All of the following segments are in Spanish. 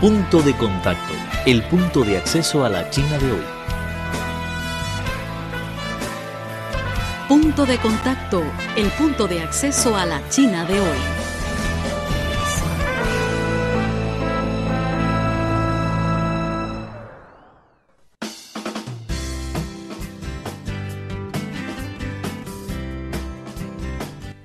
Punto de contacto, el punto de acceso a la China de hoy. Punto de contacto, el punto de acceso a la China de hoy.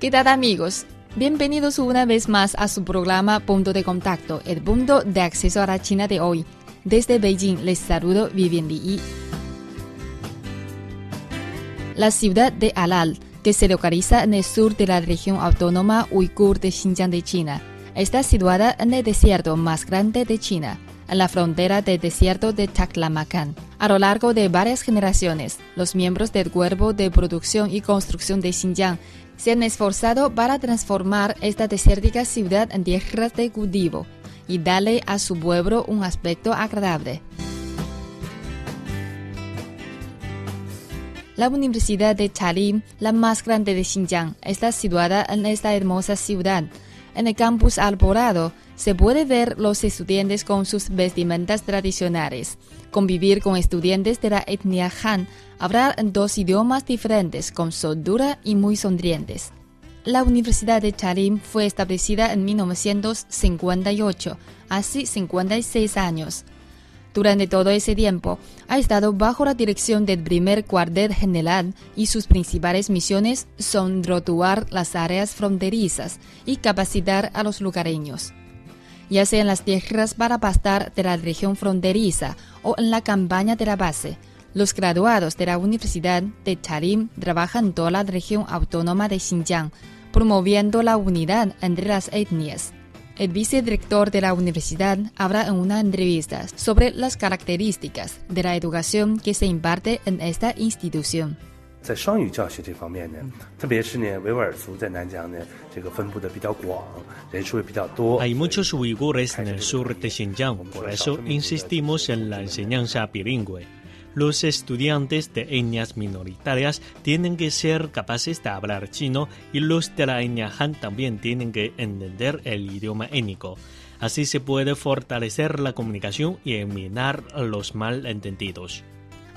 ¿Qué tal amigos? Bienvenidos una vez más a su programa Punto de Contacto, el punto de acceso a la China de hoy. Desde Beijing les saludo Vivian Li. La ciudad de Alal, que se localiza en el sur de la región autónoma uigur de Xinjiang de China, está situada en el desierto más grande de China, en la frontera del desierto de Taklamakan. A lo largo de varias generaciones, los miembros del Cuerpo de Producción y Construcción de Xinjiang se han esforzado para transformar esta desértica ciudad en tierras de cultivo y darle a su pueblo un aspecto agradable. La Universidad de Talim, la más grande de Xinjiang, está situada en esta hermosa ciudad. En el campus Alborado se puede ver los estudiantes con sus vestimentas tradicionales, convivir con estudiantes de la etnia Han, hablar dos idiomas diferentes con soldura y muy sonrientes. La Universidad de Tarim fue establecida en 1958, hace 56 años. Durante todo ese tiempo, ha estado bajo la dirección del primer cuartel general y sus principales misiones son rotuar las áreas fronterizas y capacitar a los lugareños. Ya sea en las tierras para pastar de la región fronteriza o en la campaña de la base, los graduados de la Universidad de Tarim trabajan en toda la región autónoma de Xinjiang, promoviendo la unidad entre las etnias. El vicedirector de la universidad habla en una entrevista sobre las características de la educación que se imparte en esta institución. Hay muchos uigures en el sur de Xinjiang, por eso insistimos en la enseñanza bilingüe los estudiantes de etnias minoritarias tienen que ser capaces de hablar chino y los de la etnia Han también tienen que entender el idioma étnico. Así se puede fortalecer la comunicación y eliminar los malentendidos.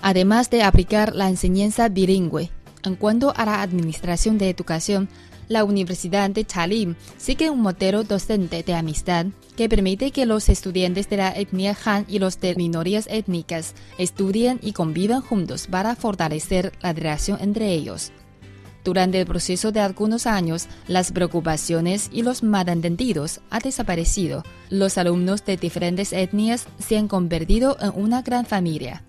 Además de aplicar la enseñanza bilingüe, en cuanto a la administración de educación, la Universidad de Talim sigue un modelo docente de amistad que permite que los estudiantes de la etnia Han y los de minorías étnicas estudien y convivan juntos para fortalecer la relación entre ellos. Durante el proceso de algunos años, las preocupaciones y los malentendidos han desaparecido. Los alumnos de diferentes etnias se han convertido en una gran familia.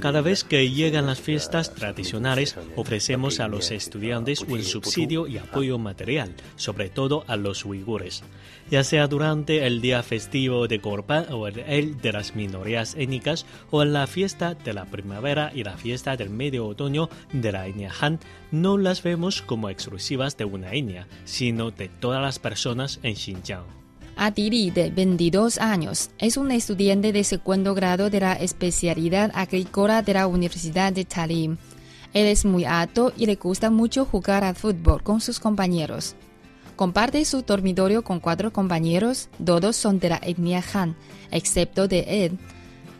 Cada vez que llegan las fiestas tradicionales, ofrecemos a los estudiantes un subsidio y apoyo material, sobre todo a los uigures. Ya sea durante el día festivo de Korban o el de las minorías étnicas, o en la fiesta de la primavera y la fiesta del medio otoño de la etnia Han, no las vemos como exclusivas de una etnia, sino de todas las personas en Xinjiang. Atiri, de 22 años, es un estudiante de segundo grado de la especialidad agrícola de la Universidad de Talim. Él es muy alto y le gusta mucho jugar al fútbol con sus compañeros. Comparte su dormitorio con cuatro compañeros, todos son de la etnia Han, excepto de él.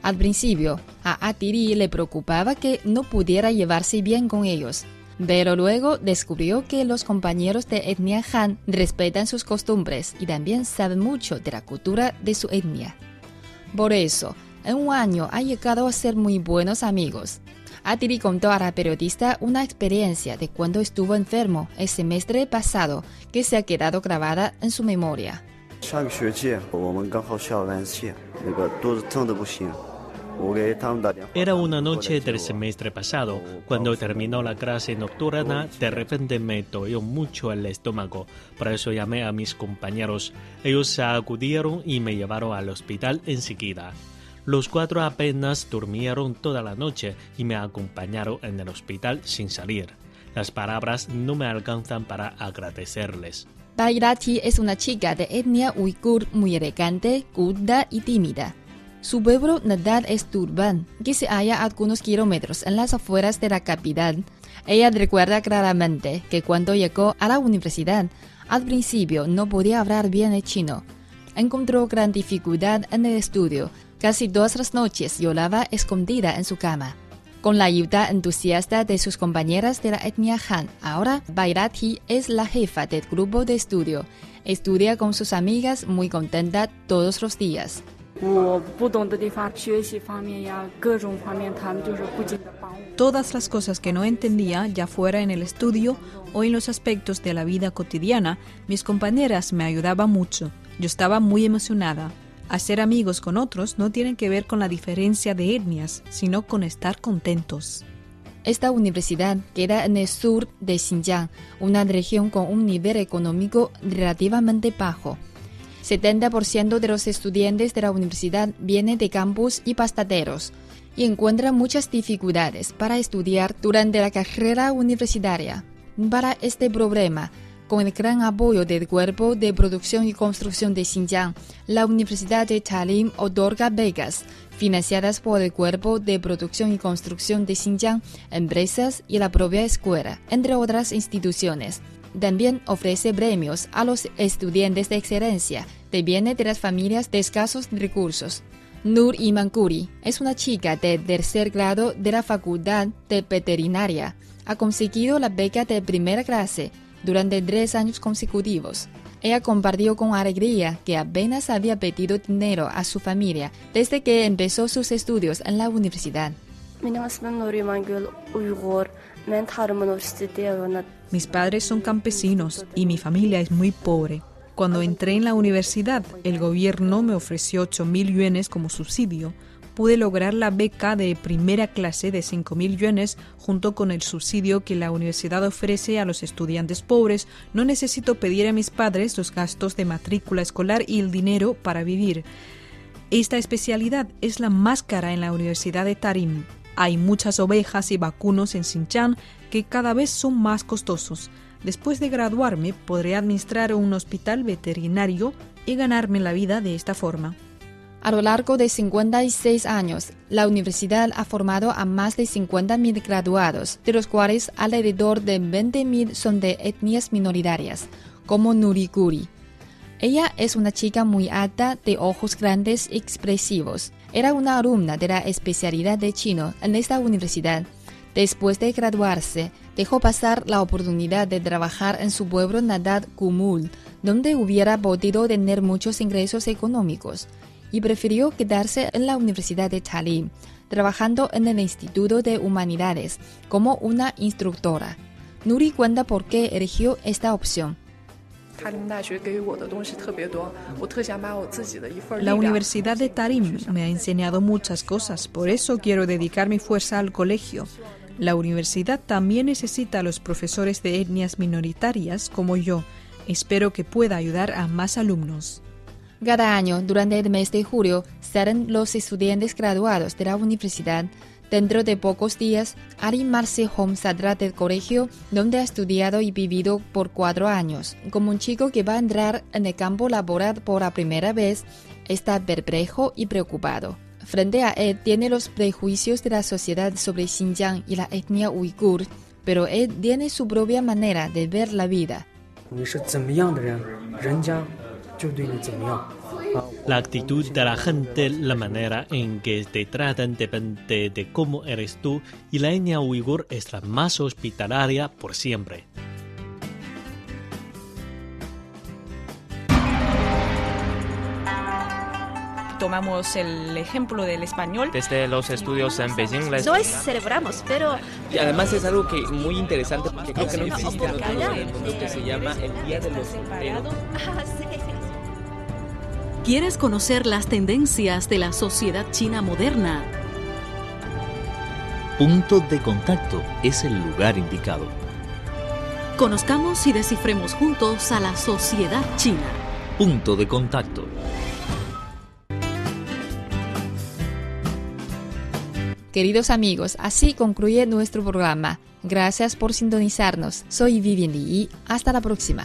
Al principio, a Atiri le preocupaba que no pudiera llevarse bien con ellos, pero luego descubrió que los compañeros de etnia Han respetan sus costumbres y también saben mucho de la cultura de su etnia. Por eso, en un año ha llegado a ser muy buenos amigos. Atiri contó a la periodista una experiencia de cuando estuvo enfermo el semestre pasado que se ha quedado grabada en su memoria. Era una noche del semestre pasado. Cuando terminó la clase nocturna, de repente me dolió mucho el estómago. Por eso llamé a mis compañeros. Ellos acudieron y me llevaron al hospital enseguida. Los cuatro apenas durmieron toda la noche y me acompañaron en el hospital sin salir. Las palabras no me alcanzan para agradecerles. Bairati es una chica de etnia uigur muy elegante, culta y tímida. Su pueblo natal es Turban, que se halla algunos kilómetros en las afueras de la capital. Ella recuerda claramente que cuando llegó a la universidad, al principio no podía hablar bien el chino. Encontró gran dificultad en el estudio. Casi todas las noches lloraba escondida en su cama. Con la ayuda entusiasta de sus compañeras de la etnia Han, ahora Bairati es la jefa del grupo de estudio. Estudia con sus amigas muy contenta todos los días. Todas las cosas que no entendía, ya fuera en el estudio o en los aspectos de la vida cotidiana, mis compañeras me ayudaban mucho. Yo estaba muy emocionada. Hacer amigos con otros no tiene que ver con la diferencia de etnias, sino con estar contentos. Esta universidad queda en el sur de Xinjiang, una región con un nivel económico relativamente bajo. 70% de los estudiantes de la universidad vienen de campus y pastaderos y encuentran muchas dificultades para estudiar durante la carrera universitaria. Para este problema, con el gran apoyo del Cuerpo de Producción y Construcción de Xinjiang, la Universidad de Talim otorga becas financiadas por el Cuerpo de Producción y Construcción de Xinjiang, empresas y la propia escuela, entre otras instituciones. También ofrece premios a los estudiantes de excelencia de bienes de las familias de escasos recursos. Nur Imankuri es una chica de tercer grado de la Facultad de Veterinaria. Ha conseguido la beca de primera clase durante tres años consecutivos. Ella compartió con alegría que apenas había pedido dinero a su familia desde que empezó sus estudios en la universidad. Mis padres son campesinos y mi familia es muy pobre. Cuando entré en la universidad, el gobierno me ofreció 8.000 yuanes como subsidio. Pude lograr la beca de primera clase de 5.000 yuanes junto con el subsidio que la universidad ofrece a los estudiantes pobres. No necesito pedir a mis padres los gastos de matrícula escolar y el dinero para vivir. Esta especialidad es la más cara en la Universidad de Tarim. Hay muchas ovejas y vacunos en Xinjiang que cada vez son más costosos. Después de graduarme, podré administrar un hospital veterinario y ganarme la vida de esta forma. A lo largo de 56 años, la universidad ha formado a más de 50.000 graduados, de los cuales alrededor de 20.000 son de etnias minoritarias, como Nurikuri. Ella es una chica muy alta, de ojos grandes y expresivos. Era una alumna de la especialidad de chino en esta universidad. Después de graduarse, dejó pasar la oportunidad de trabajar en su pueblo natal Kumul, donde hubiera podido tener muchos ingresos económicos, y prefirió quedarse en la Universidad de Talim, trabajando en el Instituto de Humanidades como una instructora. Nuri cuenta por qué eligió esta opción. La Universidad de Tarim me ha enseñado muchas cosas, por eso quiero dedicar mi fuerza al colegio. La universidad también necesita a los profesores de etnias minoritarias como yo. Espero que pueda ayudar a más alumnos. Cada año, durante el mes de julio, salen los estudiantes graduados de la universidad. Dentro de pocos días, Ari Marce Home saldrá del colegio donde ha estudiado y vivido por cuatro años. Como un chico que va a entrar en el campo laboral por la primera vez, está perplejo y preocupado. Frente a él tiene los prejuicios de la sociedad sobre Xinjiang y la etnia uigur, pero él tiene su propia manera de ver la vida. La actitud de la gente, la manera en que te tratan depende de cómo eres tú y la etnia uigur es la más hospitalaria por siempre. tomamos el ejemplo del español. Desde los estudios en Beijing les... No es celebramos, pero... Y además es algo que muy interesante porque creo que no existe en otro lugar del mundo que se llama el Día de los Solteros. ¿Quieres conocer las tendencias de la sociedad china moderna? Punto de contacto es el lugar indicado. Conozcamos y descifremos juntos a la sociedad china. Punto de contacto. Queridos amigos, así concluye nuestro programa. Gracias por sintonizarnos. Soy Vivian Li. Hasta la próxima.